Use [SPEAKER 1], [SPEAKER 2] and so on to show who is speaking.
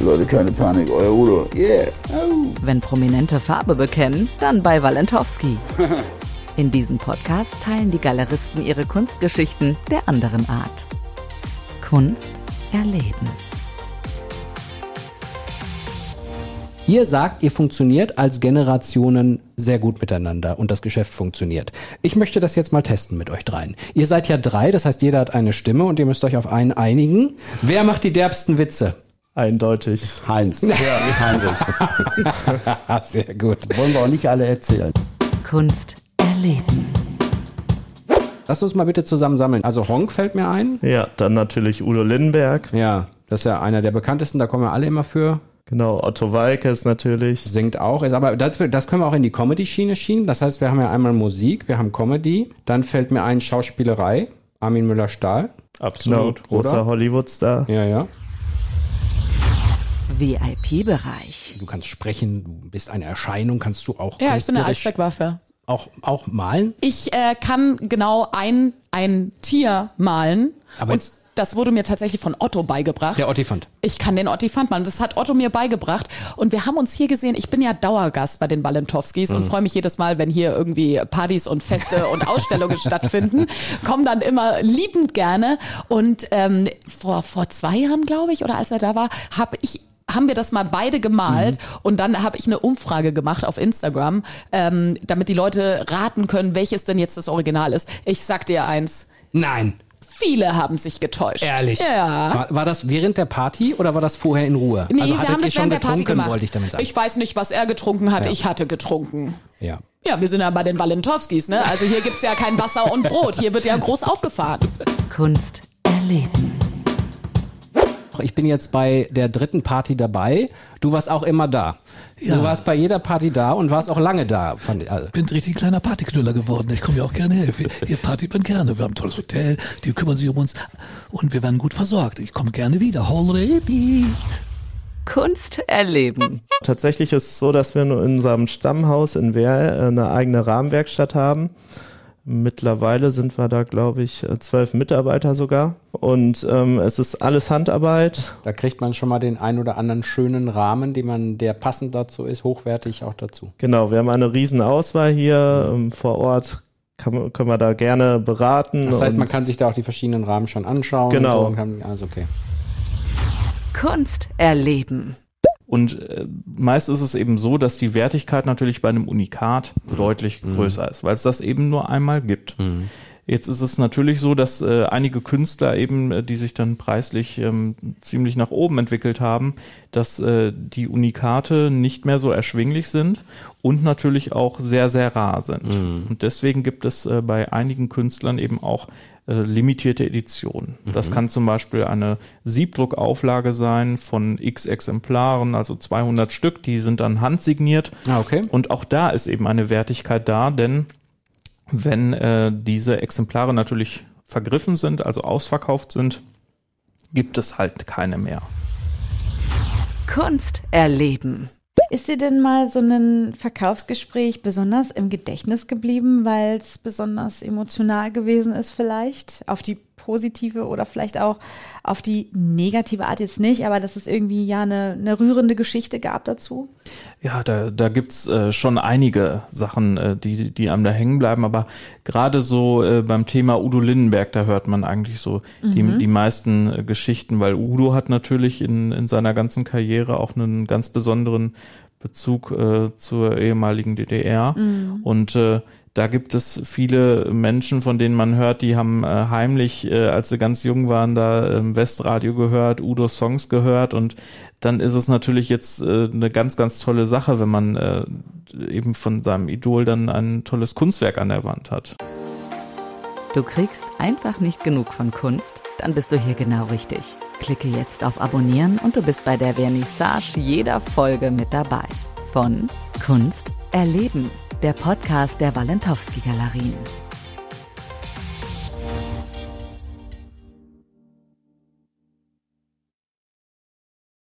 [SPEAKER 1] Leute, keine Panik, euer Udo. Yeah.
[SPEAKER 2] Wenn Prominente Farbe bekennen, dann bei Walentowski. In diesem Podcast teilen die Galeristen ihre Kunstgeschichten der anderen Art. Kunst erleben.
[SPEAKER 3] Ihr sagt, ihr funktioniert als Generationen sehr gut miteinander und das Geschäft funktioniert. Ich möchte das jetzt mal testen mit euch dreien. Ihr seid ja drei, das heißt, jeder hat eine Stimme und ihr müsst euch auf einen einigen. Wer macht die derbsten Witze?
[SPEAKER 4] Eindeutig.
[SPEAKER 1] Heinz. Ja, Heinrich.
[SPEAKER 3] sehr gut.
[SPEAKER 1] Wollen wir auch nicht alle erzählen.
[SPEAKER 2] Kunst erleben.
[SPEAKER 3] Lasst uns mal bitte zusammen sammeln. Also Honk fällt mir ein.
[SPEAKER 4] Ja, dann natürlich Udo Lindenberg.
[SPEAKER 3] Ja, das ist ja einer der bekanntesten, da kommen wir alle immer für.
[SPEAKER 4] Genau, Otto Walkes natürlich.
[SPEAKER 3] Singt auch, ist aber das, das können wir auch in die Comedy-Schiene schieben. Das heißt, wir haben ja einmal Musik, wir haben Comedy, dann fällt mir ein Schauspielerei, Armin Müller-Stahl.
[SPEAKER 4] Absolut.
[SPEAKER 3] Genau,
[SPEAKER 4] großer? Hollywood-Star.
[SPEAKER 3] Ja, ja.
[SPEAKER 2] VIP-Bereich.
[SPEAKER 3] Du kannst sprechen, du bist eine Erscheinung, kannst du auch
[SPEAKER 5] Ja, ich bin eine Allzweckwaffe.
[SPEAKER 3] auch, auch malen.
[SPEAKER 5] Ich äh, kann genau ein, ein Tier malen.
[SPEAKER 3] Aber
[SPEAKER 5] und das wurde mir tatsächlich von Otto beigebracht.
[SPEAKER 3] Der Ottifant.
[SPEAKER 5] Ich kann den Ottifant malen. Das hat Otto mir beigebracht. Und wir haben uns hier gesehen. Ich bin ja Dauergast bei den Balentowskis
[SPEAKER 3] Mhm.
[SPEAKER 5] und freue mich jedes Mal, wenn hier irgendwie Partys und Feste und Ausstellungen stattfinden. Komm dann immer liebend gerne. Und ähm, vor, vor zwei Jahren, glaube ich, oder als er da war, habe ich haben wir das mal beide gemalt
[SPEAKER 3] Mhm.
[SPEAKER 5] und dann habe ich eine Umfrage gemacht auf Instagram, ähm, damit die Leute raten können, welches denn jetzt das Original ist. Ich sag dir eins,
[SPEAKER 3] Nein,
[SPEAKER 5] viele haben sich getäuscht.
[SPEAKER 3] ehrlich.
[SPEAKER 5] Ja.
[SPEAKER 3] War, war das während der Party oder war das vorher in Ruhe?
[SPEAKER 5] Nee,
[SPEAKER 3] also
[SPEAKER 5] wir
[SPEAKER 3] hattet
[SPEAKER 5] haben
[SPEAKER 3] ihr
[SPEAKER 5] das
[SPEAKER 3] schon
[SPEAKER 5] während der Party
[SPEAKER 3] getrunken,
[SPEAKER 5] gemacht.
[SPEAKER 3] wollte ich damit sagen.
[SPEAKER 5] Ich weiß nicht, was er getrunken hat.
[SPEAKER 3] Ja.
[SPEAKER 5] Ich hatte getrunken.
[SPEAKER 3] ja.
[SPEAKER 5] Ja, wir sind ja bei den Walentowskis, ne? Also hier gibt's ja kein Wasser und Brot. Hier wird ja groß aufgefahren.
[SPEAKER 2] Kunst erleben.
[SPEAKER 3] Ich bin jetzt bei der dritten Party dabei. Du warst auch immer da.
[SPEAKER 6] Ja.
[SPEAKER 3] Du warst bei jeder Party da und warst auch lange da. Fand ich, also.
[SPEAKER 6] bin ein richtig kleiner Partyknüller geworden. Ich komme ja auch gerne her. Ihr partyt man gerne. Wir haben ein tolles Hotel, die kümmern sich um uns und wir werden gut versorgt. Ich komme gerne wieder. Already.
[SPEAKER 2] Kunst erleben.
[SPEAKER 4] Tatsächlich ist es so, dass wir in unserem Stammhaus in Wehr äh, eine eigene Rahmenwerkstatt haben. Mittlerweile sind wir da, glaube ich, äh, zwölf Mitarbeiter sogar. Und ähm, es ist alles Handarbeit.
[SPEAKER 3] Da kriegt man schon mal den ein oder anderen schönen Rahmen, den man, der passend dazu ist, hochwertig auch dazu.
[SPEAKER 4] Genau, wir haben eine riesen Auswahl hier ähm, vor Ort. Kann, man- können wir da gerne beraten.
[SPEAKER 3] Das heißt, man kann sich da auch die verschiedenen Rahmen schon anschauen.
[SPEAKER 4] Genau.
[SPEAKER 3] Und so und kann, also okay.
[SPEAKER 2] Kunst erleben.
[SPEAKER 7] Und äh, meist ist es eben so, dass die Wertigkeit natürlich bei einem Unikat deutlich größer ist, weil es das eben nur einmal gibt. Jetzt ist es natürlich so, dass äh, einige Künstler eben, äh, die sich dann preislich ähm, ziemlich nach oben entwickelt haben, dass äh, die Unikate nicht mehr so erschwinglich sind und natürlich auch sehr, sehr rar sind. Und deswegen gibt es äh, bei einigen Künstlern eben auch äh, limitierte Editionen. Das kann zum Beispiel eine Siebdruckauflage sein von x Exemplaren, also 200 Stück, die sind dann handsigniert.
[SPEAKER 3] Ah, okay.
[SPEAKER 7] Und auch da ist eben eine Wertigkeit da, denn wenn äh, diese Exemplare natürlich vergriffen sind, also ausverkauft sind, gibt es halt keine mehr.
[SPEAKER 2] Kunst erleben.
[SPEAKER 8] Ist dir denn mal so ein Verkaufsgespräch besonders im Gedächtnis geblieben, weil es besonders emotional gewesen ist vielleicht? Auf die positive oder vielleicht auch auf die negative Art jetzt nicht, aber dass es irgendwie ja eine, eine rührende Geschichte gab dazu?
[SPEAKER 7] Ja, da, da gibt's äh, schon einige Sachen, äh, die, die einem da hängen bleiben, aber gerade so äh, beim Thema Udo Lindenberg, da hört man eigentlich so die, die meisten Geschichten, weil Udo hat natürlich in, in seiner ganzen Karriere auch einen ganz besonderen Bezug zur ehemaligen DDR und äh, da gibt es viele Menschen, von denen man hört, die haben äh, heimlich, äh, als sie ganz jung waren, da ähm, Westradio gehört, Udo Songs gehört und dann ist es natürlich jetzt äh, eine ganz, ganz tolle Sache, wenn man äh, eben von seinem Idol dann ein tolles Kunstwerk an der Wand hat.
[SPEAKER 2] Du kriegst einfach nicht genug von Kunst? Dann bist du hier genau richtig. Klicke jetzt auf Abonnieren und du bist bei der Vernissage jeder Folge mit dabei. Von Kunst erleben. Der Podcast der Walentowski Galerien.